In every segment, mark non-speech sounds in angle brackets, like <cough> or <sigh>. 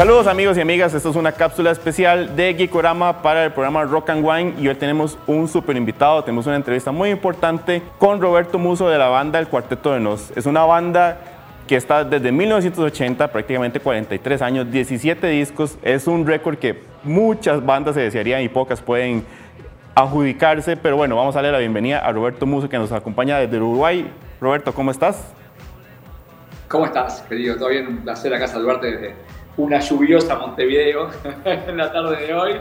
Saludos amigos y amigas, esto es una cápsula especial de Geekorama para el programa Rock and Wine y hoy tenemos un super invitado, tenemos una entrevista muy importante con Roberto Muso de la banda El Cuarteto de Nos. Es una banda que está desde 1980, prácticamente 43 años, 17 discos, es un récord que muchas bandas se desearían y pocas pueden adjudicarse, pero bueno, vamos a darle la bienvenida a Roberto Muso que nos acompaña desde Uruguay. Roberto, ¿cómo estás? ¿Cómo estás, querido? Todo bien, un placer acá saludarte una lluviosa Montevideo <laughs> en la tarde de hoy.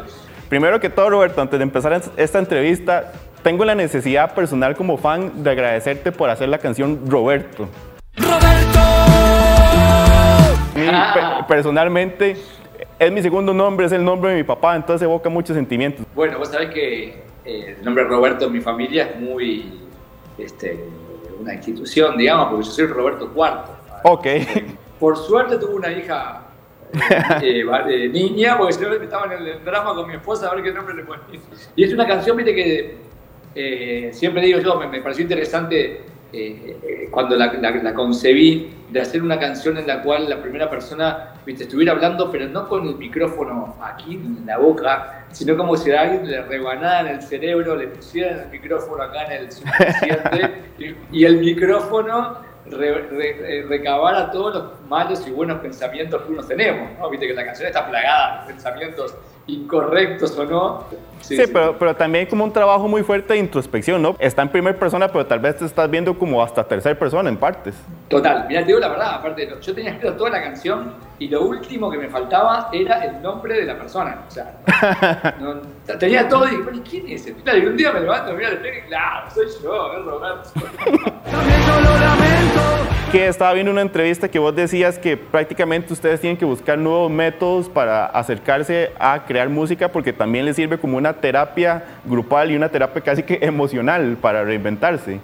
Primero que todo, Roberto, antes de empezar esta entrevista, tengo la necesidad personal como fan de agradecerte por hacer la canción Roberto. ¡Roberto! Ah. personalmente, es mi segundo nombre, es el nombre de mi papá, entonces evoca muchos sentimientos. Bueno, vos sabés que eh, el nombre Roberto en mi familia es muy este, una institución, digamos, porque yo soy Roberto IV. Ok. Por suerte tuve una hija <laughs> eh, eh, niña, porque si no estaba en el drama con mi esposa a ver qué nombre le ponía. Y es una canción, viste, que eh, siempre digo yo, me, pareció interesante cuando la, la, concebí, de hacer una canción en la cual la primera persona viste, estuviera hablando, pero no con el micrófono aquí en la boca, sino como si a alguien le rebanara en el cerebro, le pusieran el micrófono acá en el subconsciente <laughs> y, y el micrófono re, recabar a todos los malos y buenos pensamientos que uno tenemos, ¿no? Viste que la canción está plagada de pensamientos incorrectos o no. Sí, Pero, pero también como un trabajo muy fuerte de introspección, ¿no? Está en primera persona, pero tal vez te estás viendo como hasta tercera persona en partes. Total, mira, te digo la verdad, aparte, yo tenía escrito toda la canción y lo último que me faltaba era el nombre de la persona. O sea, <laughs> tenía todo y dije, ¿quién es ese? Y un día me levanto, mira el y claro, soy yo, es Roberto. <laughs> que estaba viendo una entrevista que vos decías que prácticamente ustedes tienen que buscar nuevos métodos para acercarse a crear música porque también les sirve como una terapia grupal y una terapia casi que emocional para reinventarse.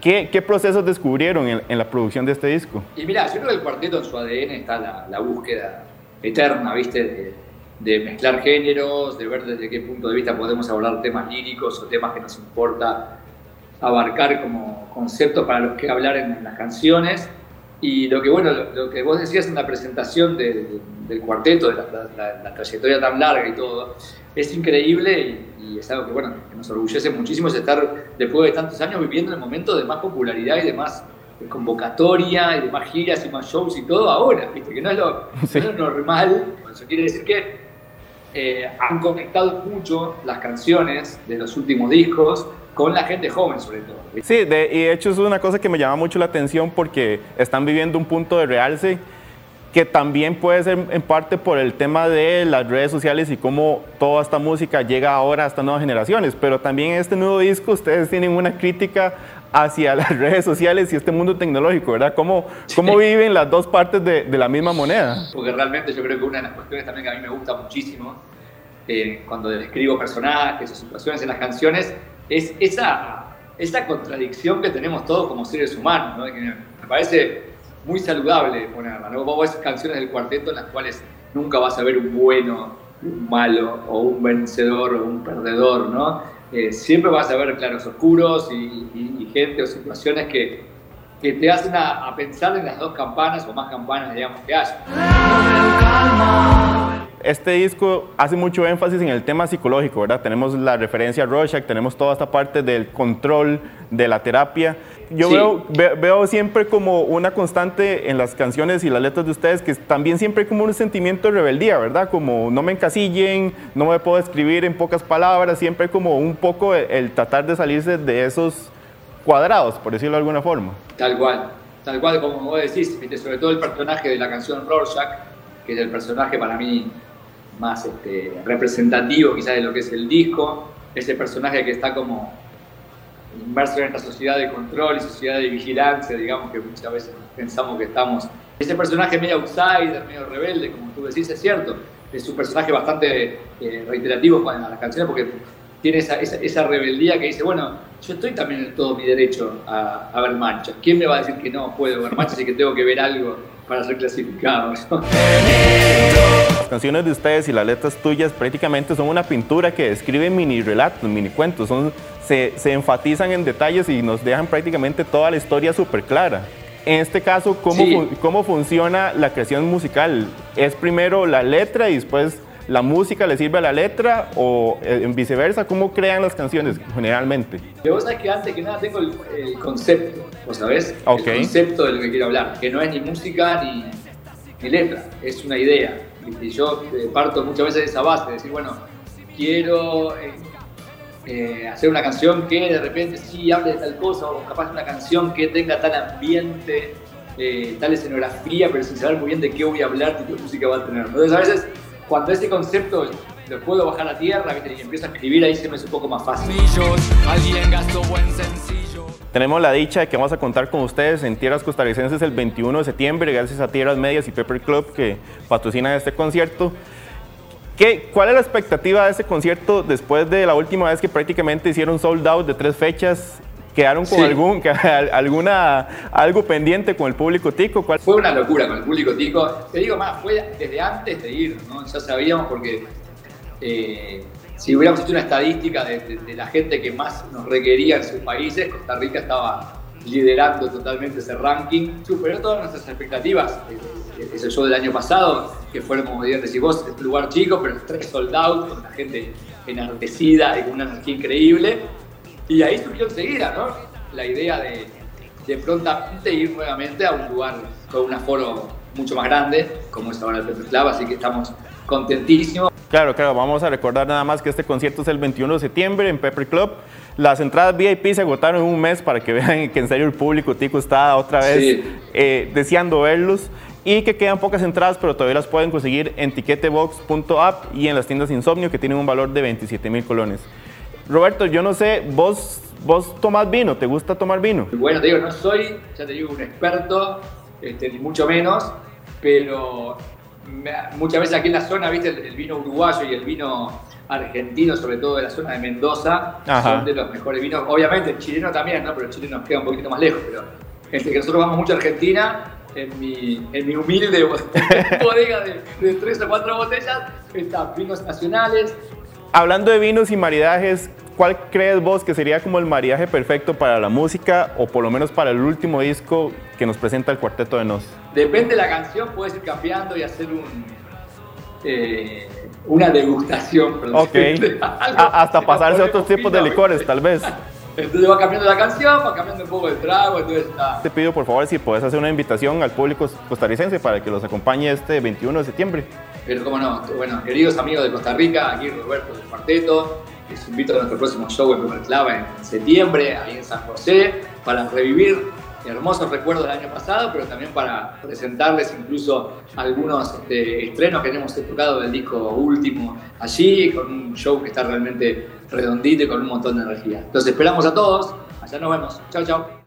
¿Qué, qué procesos descubrieron en, la producción de este disco? Y mira, yo creo que el cuarteto en su ADN está la, búsqueda eterna, ¿viste? De, mezclar géneros, de ver desde qué punto de vista podemos abordar temas líricos o temas que nos importa abarcar como conceptos para los que hablar en, las canciones. Y lo que, bueno, lo, que vos decías en la presentación del cuarteto, de la, trayectoria tan larga y todo, es increíble y, es algo que, bueno, que nos orgullece muchísimo es estar después de tantos años viviendo el momento de más popularidad y de más convocatoria y de más giras y más shows y todo ahora, ¿viste? que no es lo, normal. Eso quiere decir que eh, han conectado mucho las canciones de los últimos discos con la gente joven sobre todo. Sí, de, y de hecho es una cosa que me llama mucho la atención porque están viviendo un punto de realce que también puede ser en parte por el tema de las redes sociales y cómo toda esta música llega ahora a estas nuevas generaciones, pero también en este nuevo disco ustedes tienen una crítica hacia las <laughs> redes sociales y este mundo tecnológico, ¿verdad? ¿Cómo, cómo viven las dos partes de, de, la misma moneda? Porque realmente yo creo que una de las cuestiones también que a mí me gusta muchísimo eh, cuando describo personajes o situaciones en las canciones es esa, esa contradicción que tenemos todos como seres humanos, ¿no? me parece muy saludable ponerla. ¿no? Vos ves canciones del cuarteto en las cuales nunca vas a ver un bueno, un malo, o un vencedor o un perdedor, ¿no? Eh, siempre vas a ver claros oscuros y, gente o situaciones que, que te hacen a, a, pensar en las dos campanas o más campanas, digamos, que haya. Este disco hace mucho énfasis en el tema psicológico, ¿verdad? Tenemos la referencia a Rorschach, tenemos toda esta parte del control, de la terapia. Yo veo, veo siempre como una constante en las canciones y las letras de ustedes que también siempre hay como un sentimiento de rebeldía, ¿verdad? Como no me encasillen, no me puedo escribir en pocas palabras, siempre como un poco el, tratar de salirse de esos cuadrados, por decirlo de alguna forma. Tal cual, tal cual como vos decís, sobre todo el personaje de la canción Rorschach, que es el personaje para mí más este, representativo quizás de lo que es el disco, ese personaje que está como inmerso en esta sociedad de control y sociedad de vigilancia, digamos que muchas veces pensamos que estamos. Ese personaje medio outsider, medio rebelde, como tú decís, es cierto. Es un personaje bastante eh, reiterativo en las canciones porque tiene esa, esa, rebeldía que dice, bueno, yo estoy también en todo mi derecho a, a ver manchas. ¿Quién me va a decir que no puedo ver manchas y que tengo que ver algo para ser clasificado? <laughs> Las canciones de ustedes y las letras tuyas prácticamente son una pintura que describe mini relatos, mini cuentos, son, se, se enfatizan en detalles y nos dejan prácticamente toda la historia súper clara. En este caso, ¿cómo, ¿cómo funciona la creación musical? ¿Es primero la letra y después la música le sirve a la letra o eh, en viceversa? ¿Cómo crean las canciones generalmente? Vos sabés que antes que nada tengo el, concepto, ¿vos sabés? El concepto de lo que quiero hablar, que no es ni música ni, ni letra, es una idea. Y yo eh, parto muchas veces de esa base, de decir, bueno, quiero eh, eh, hacer una canción que de repente sí hable de tal cosa, o capaz una canción que tenga tal ambiente, tal escenografía, pero sin saber muy bien de qué voy a hablar, qué música va a tener. Entonces a veces cuando ese concepto lo puedo bajar a tierra y empiezo a escribir, ahí se me hace un poco más fácil. Tenemos la dicha de que vamos a contar con ustedes en Tierras Costarricenses el 21 de septiembre, gracias a Tierras Medias y Pepper Club que patrocinan este concierto. ¿Qué, ¿Cuál es la expectativa de ese concierto después de la última vez que prácticamente hicieron sold out de tres fechas? ¿Quedaron con algún, alguna, algo pendiente con el público tico? Fue una locura con el público tico. Te digo más, fue desde antes de ir, ¿no? Ya sabíamos porque eh, si hubiéramos hecho una estadística de, la gente que más nos requería en sus países, Costa Rica estaba liderando totalmente ese ranking, superó todas nuestras expectativas. Ese show del año pasado, que fueron, como bien decís vos, un lugar chico, pero tres soldados, con la gente enardecida y con una energía increíble. Y ahí surgió enseguida, ¿no? La idea de, de prontamente ir nuevamente a un lugar con un aforo mucho más grande, como es ahora el Pepper Club, así que estamos contentísimos. Claro, claro, vamos a recordar nada más que este concierto es el 21 de septiembre en Pepper Club. Las entradas VIP se agotaron en un mes para que <laughs> vean que en serio el público tico está otra vez eh, deseando verlos y que quedan pocas entradas, pero todavía las pueden conseguir en tiquetebox.app y en las tiendas Insomnio que tienen un valor de 27 mil colones. Roberto, yo no sé, vos, vos tomás vino, ¿te gusta tomar vino? Bueno, te digo, no soy, ya te digo, un experto, este, ni mucho menos, pero muchas veces aquí en la zona, viste, el, vino uruguayo y el vino argentino, sobre todo de la zona de Mendoza, son de los mejores vinos. Obviamente el chileno también, ¿no? Pero el chileno nos queda un poquito más lejos. Pero entre que nosotros vamos mucho a Argentina, en mi, en mi humilde <laughs> bodega de, de tres o cuatro botellas, están vinos nacionales. Hablando de vinos y maridajes, ¿cuál crees vos que sería como el maridaje perfecto para la música o por lo menos para el último disco que nos presenta el Cuarteto de Nos? Depende de la canción, puedes ir cambiando y hacer un, eh, una degustación. Ok. hasta pasarse a otros tipos de licores, tal vez. <laughs> Entonces va cambiando la canción, va cambiando un poco el trago, entonces está... Te pido por favor si puedes hacer una invitación al público costarricense para que los acompañe este 21 de septiembre. Pero cómo no, bueno, queridos amigos de Costa Rica, aquí Roberto del Cuarteto, les invito a nuestro próximo show en Clava en septiembre, ahí en San José, para revivir hermosos recuerdos del año pasado, pero también para presentarles incluso algunos este, estrenos que hemos tocado del disco último allí, con un show que está realmente redondito y con un montón de energía. Entonces esperamos a todos, allá nos vemos. Chao, chao.